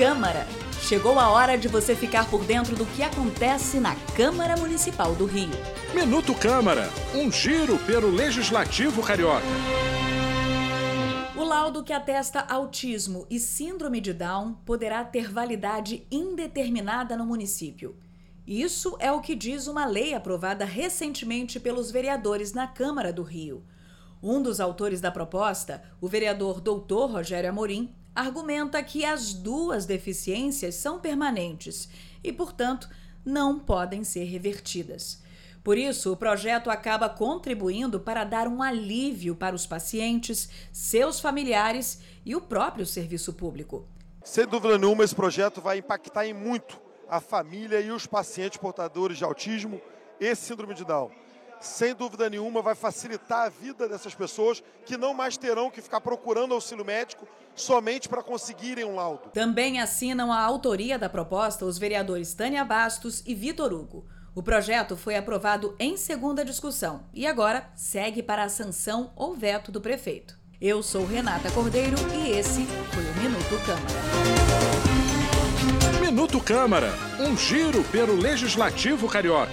Câmara. Chegou a hora de você ficar por dentro do que acontece na Câmara Municipal do Rio. Minuto Câmara, um giro pelo Legislativo Carioca. O laudo que atesta autismo e síndrome de Down poderá ter validade indeterminada no município. Isso é o que diz uma lei aprovada recentemente pelos vereadores na Câmara do Rio. Um dos autores da proposta, o vereador doutor Rogério Amorim, argumenta que as duas deficiências são permanentes e, portanto, não podem ser revertidas. Por isso, o projeto acaba contribuindo para dar um alívio para os pacientes, seus familiares e o próprio serviço público. Sem dúvida nenhuma, esse projeto vai impactar em muito a família e os pacientes portadores de autismo e síndrome de Down sem dúvida nenhuma, vai facilitar a vida dessas pessoas que não mais terão que ficar procurando auxílio médico somente para conseguirem um laudo. Também assinam a autoria da proposta os vereadores Tânia Bastos e Vitor Hugo. O projeto foi aprovado em segunda discussão e agora segue para a sanção ou veto do prefeito. Eu sou Renata Cordeiro e esse foi o Minuto Câmara. Minuto Câmara, um giro pelo Legislativo Carioca.